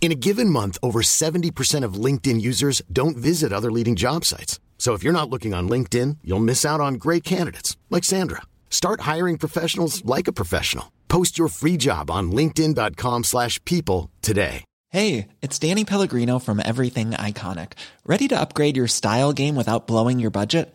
In a given month, over 70% of LinkedIn users don't visit other leading job sites. So if you're not looking on LinkedIn, you'll miss out on great candidates like Sandra. Start hiring professionals like a professional. Post your free job on linkedin.com/people today. Hey, it's Danny Pellegrino from Everything Iconic. Ready to upgrade your style game without blowing your budget?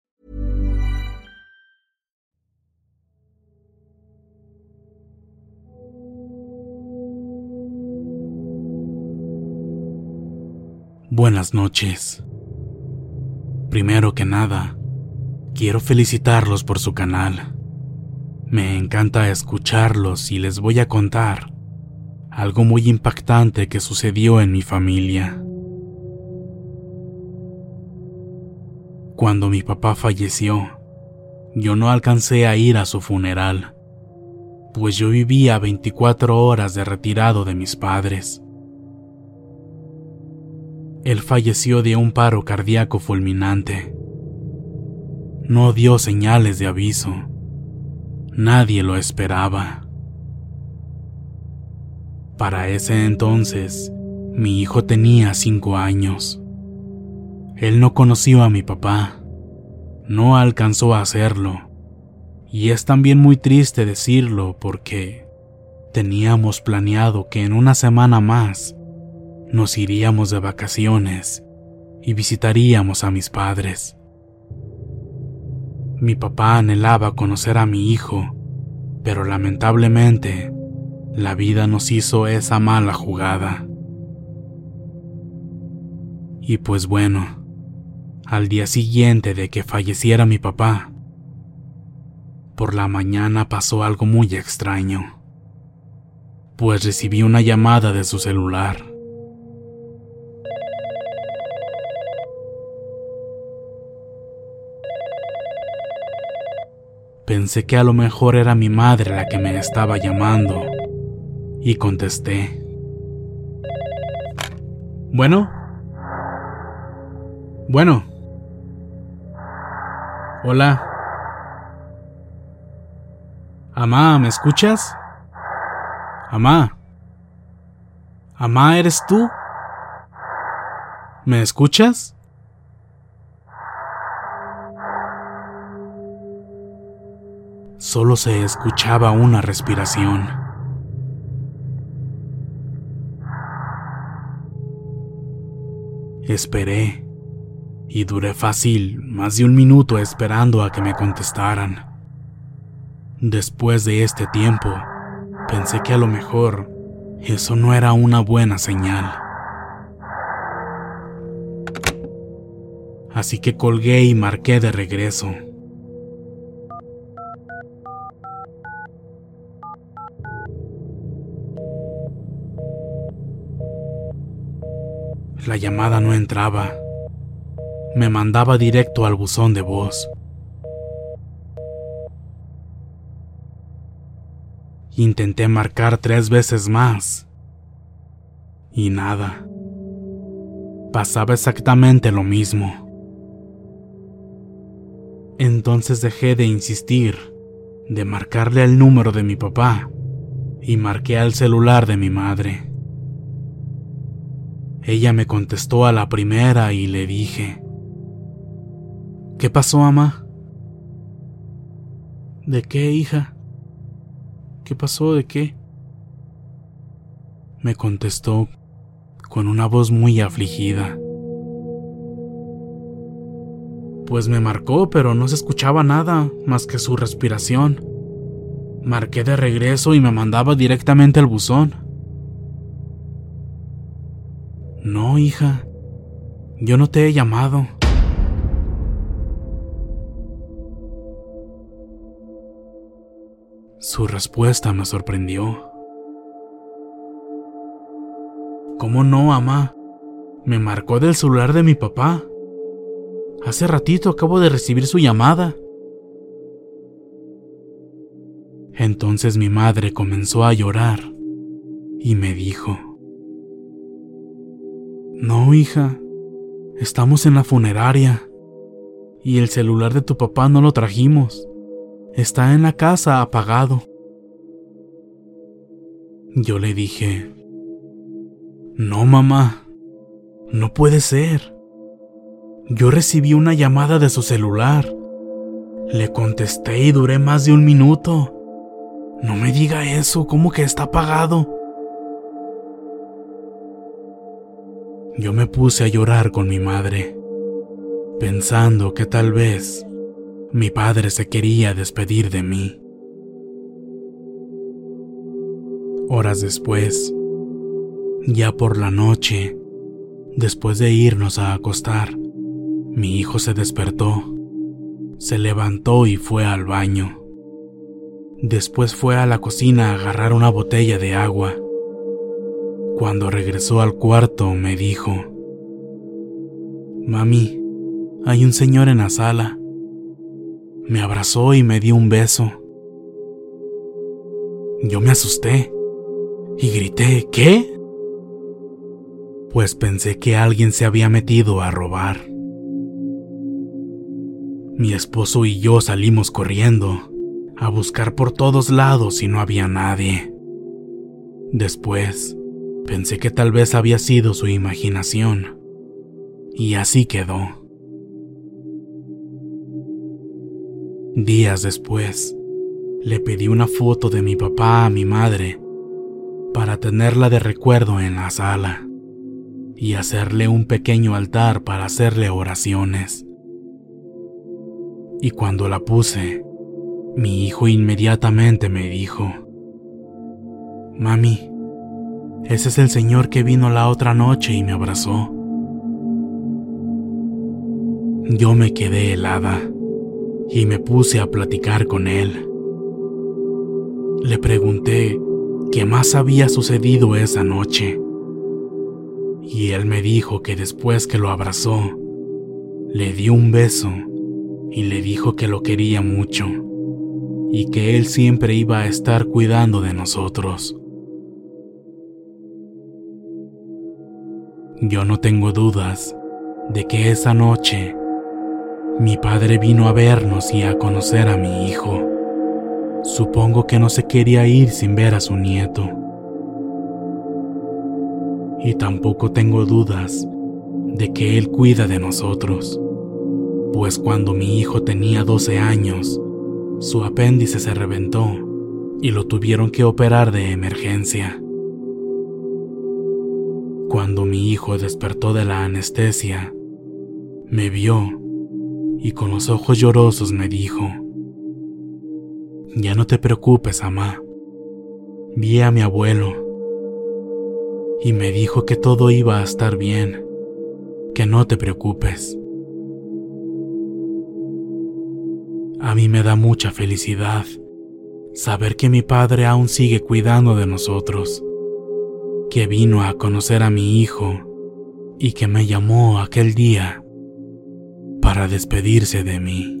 Buenas noches. Primero que nada, quiero felicitarlos por su canal. Me encanta escucharlos y les voy a contar algo muy impactante que sucedió en mi familia. Cuando mi papá falleció, yo no alcancé a ir a su funeral, pues yo vivía 24 horas de retirado de mis padres. Él falleció de un paro cardíaco fulminante. No dio señales de aviso. Nadie lo esperaba. Para ese entonces, mi hijo tenía cinco años. Él no conoció a mi papá. No alcanzó a hacerlo. Y es también muy triste decirlo porque teníamos planeado que en una semana más nos iríamos de vacaciones y visitaríamos a mis padres. Mi papá anhelaba conocer a mi hijo, pero lamentablemente la vida nos hizo esa mala jugada. Y pues bueno, al día siguiente de que falleciera mi papá, por la mañana pasó algo muy extraño, pues recibí una llamada de su celular. Pensé que a lo mejor era mi madre la que me estaba llamando y contesté. Bueno. Bueno. Hola. Amá, ¿me escuchas? Amá. Amá, ¿eres tú? ¿Me escuchas? Solo se escuchaba una respiración. Esperé y duré fácil más de un minuto esperando a que me contestaran. Después de este tiempo, pensé que a lo mejor eso no era una buena señal. Así que colgué y marqué de regreso. La llamada no entraba. Me mandaba directo al buzón de voz. Intenté marcar tres veces más. Y nada. Pasaba exactamente lo mismo. Entonces dejé de insistir, de marcarle el número de mi papá, y marqué al celular de mi madre. Ella me contestó a la primera y le dije, ¿Qué pasó, mamá? ¿De qué, hija? ¿Qué pasó? ¿De qué? Me contestó con una voz muy afligida. Pues me marcó, pero no se escuchaba nada más que su respiración. Marqué de regreso y me mandaba directamente al buzón. No, hija, yo no te he llamado. Su respuesta me sorprendió. ¿Cómo no, mamá? Me marcó del celular de mi papá. Hace ratito acabo de recibir su llamada. Entonces mi madre comenzó a llorar y me dijo, No, hija, estamos en la funeraria y el celular de tu papá no lo trajimos. Está en la casa apagado. Yo le dije, No, mamá, no puede ser. Yo recibí una llamada de su celular. Le contesté y duré más de un minuto. No me diga eso, ¿cómo que está apagado? Yo me puse a llorar con mi madre, pensando que tal vez mi padre se quería despedir de mí. Horas después, ya por la noche, después de irnos a acostar, mi hijo se despertó, se levantó y fue al baño. Después fue a la cocina a agarrar una botella de agua. Cuando regresó al cuarto me dijo, Mami, hay un señor en la sala me abrazó y me dio un beso. Yo me asusté y grité, ¿qué? Pues pensé que alguien se había metido a robar. Mi esposo y yo salimos corriendo a buscar por todos lados y no había nadie. Después, pensé que tal vez había sido su imaginación. Y así quedó. Días después, le pedí una foto de mi papá a mi madre para tenerla de recuerdo en la sala y hacerle un pequeño altar para hacerle oraciones. Y cuando la puse, mi hijo inmediatamente me dijo, Mami, ese es el señor que vino la otra noche y me abrazó. Yo me quedé helada y me puse a platicar con él. Le pregunté qué más había sucedido esa noche. Y él me dijo que después que lo abrazó, le dio un beso y le dijo que lo quería mucho y que él siempre iba a estar cuidando de nosotros. Yo no tengo dudas de que esa noche mi padre vino a vernos y a conocer a mi hijo. Supongo que no se quería ir sin ver a su nieto. Y tampoco tengo dudas de que él cuida de nosotros, pues cuando mi hijo tenía 12 años, su apéndice se reventó y lo tuvieron que operar de emergencia. Cuando mi hijo despertó de la anestesia, me vio y con los ojos llorosos me dijo, Ya no te preocupes, mamá. Vi a mi abuelo y me dijo que todo iba a estar bien, que no te preocupes. A mí me da mucha felicidad saber que mi padre aún sigue cuidando de nosotros, que vino a conocer a mi hijo y que me llamó aquel día para despedirse de mí.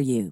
for you.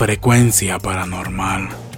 frecuencia paranormal.